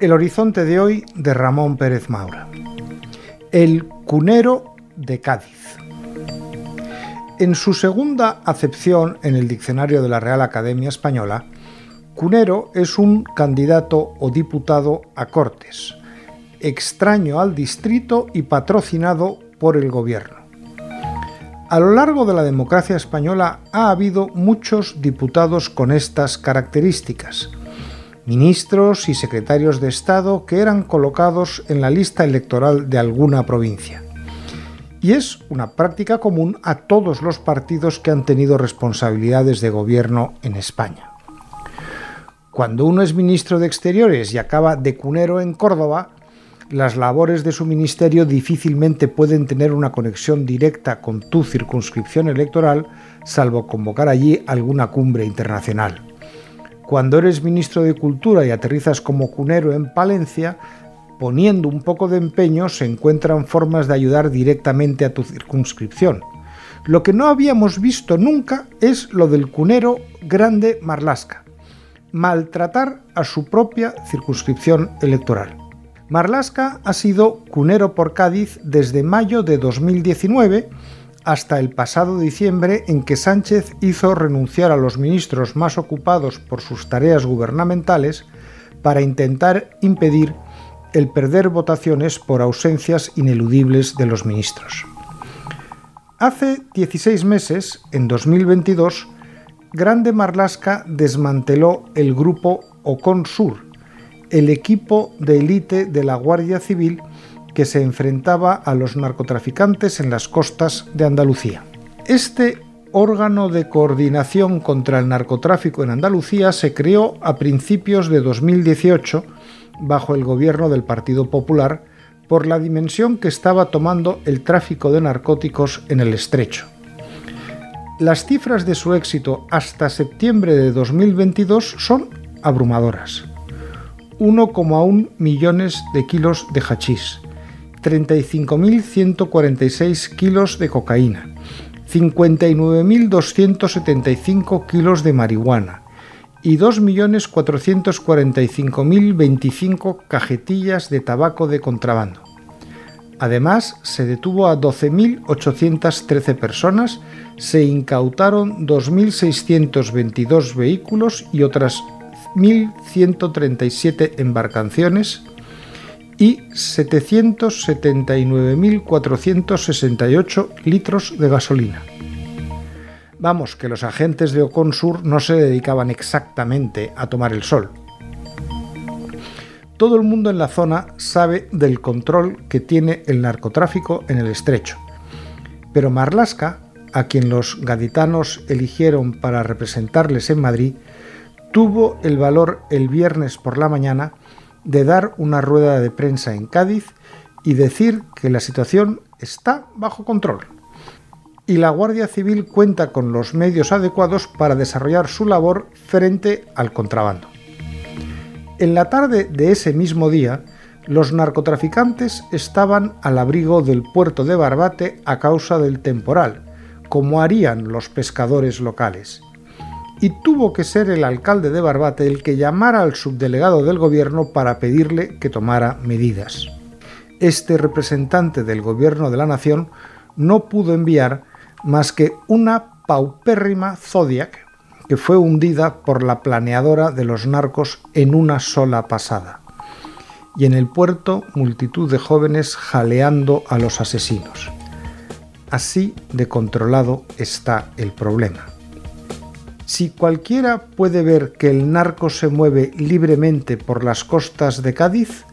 El horizonte de hoy de Ramón Pérez Maura. El cunero de Cádiz. En su segunda acepción en el diccionario de la Real Academia Española, cunero es un candidato o diputado a Cortes, extraño al distrito y patrocinado por el gobierno. A lo largo de la democracia española ha habido muchos diputados con estas características, ministros y secretarios de Estado que eran colocados en la lista electoral de alguna provincia. Y es una práctica común a todos los partidos que han tenido responsabilidades de gobierno en España. Cuando uno es ministro de Exteriores y acaba de cunero en Córdoba, las labores de su ministerio difícilmente pueden tener una conexión directa con tu circunscripción electoral, salvo convocar allí alguna cumbre internacional. Cuando eres ministro de Cultura y aterrizas como cunero en Palencia, poniendo un poco de empeño se encuentran formas de ayudar directamente a tu circunscripción. Lo que no habíamos visto nunca es lo del cunero grande Marlasca, maltratar a su propia circunscripción electoral. Marlasca ha sido cunero por Cádiz desde mayo de 2019 hasta el pasado diciembre en que Sánchez hizo renunciar a los ministros más ocupados por sus tareas gubernamentales para intentar impedir el perder votaciones por ausencias ineludibles de los ministros. Hace 16 meses, en 2022, Grande Marlasca desmanteló el grupo Ocon Sur, el equipo de élite de la Guardia Civil que se enfrentaba a los narcotraficantes en las costas de Andalucía. Este órgano de coordinación contra el narcotráfico en Andalucía se creó a principios de 2018 bajo el gobierno del Partido Popular por la dimensión que estaba tomando el tráfico de narcóticos en el estrecho. Las cifras de su éxito hasta septiembre de 2022 son abrumadoras. 1,1 millones de kilos de hachís, 35.146 kilos de cocaína, 59.275 kilos de marihuana y 2.445.025 cajetillas de tabaco de contrabando. Además, se detuvo a 12.813 personas, se incautaron 2.622 vehículos y otras 1.137 embarcaciones y 779.468 litros de gasolina. Vamos, que los agentes de Oconsur no se dedicaban exactamente a tomar el sol. Todo el mundo en la zona sabe del control que tiene el narcotráfico en el estrecho. Pero Marlasca, a quien los gaditanos eligieron para representarles en Madrid, tuvo el valor el viernes por la mañana de dar una rueda de prensa en Cádiz y decir que la situación está bajo control. Y la Guardia Civil cuenta con los medios adecuados para desarrollar su labor frente al contrabando. En la tarde de ese mismo día, los narcotraficantes estaban al abrigo del puerto de Barbate a causa del temporal, como harían los pescadores locales y tuvo que ser el alcalde de Barbate el que llamara al subdelegado del gobierno para pedirle que tomara medidas. Este representante del gobierno de la nación no pudo enviar más que una paupérrima Zodiac que fue hundida por la planeadora de los narcos en una sola pasada. Y en el puerto multitud de jóvenes jaleando a los asesinos. Así de controlado está el problema. Si cualquiera puede ver que el narco se mueve libremente por las costas de Cádiz,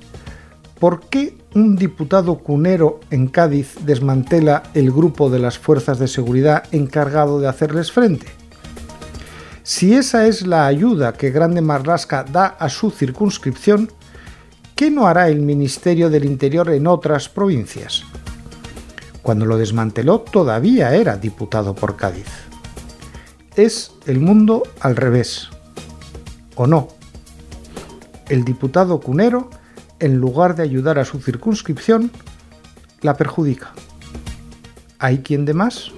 ¿por qué un diputado cunero en Cádiz desmantela el grupo de las fuerzas de seguridad encargado de hacerles frente? Si esa es la ayuda que Grande Marlasca da a su circunscripción, ¿qué no hará el Ministerio del Interior en otras provincias? Cuando lo desmanteló todavía era diputado por Cádiz es el mundo al revés. ¿O no? El diputado cunero, en lugar de ayudar a su circunscripción, la perjudica. ¿Hay quien de más?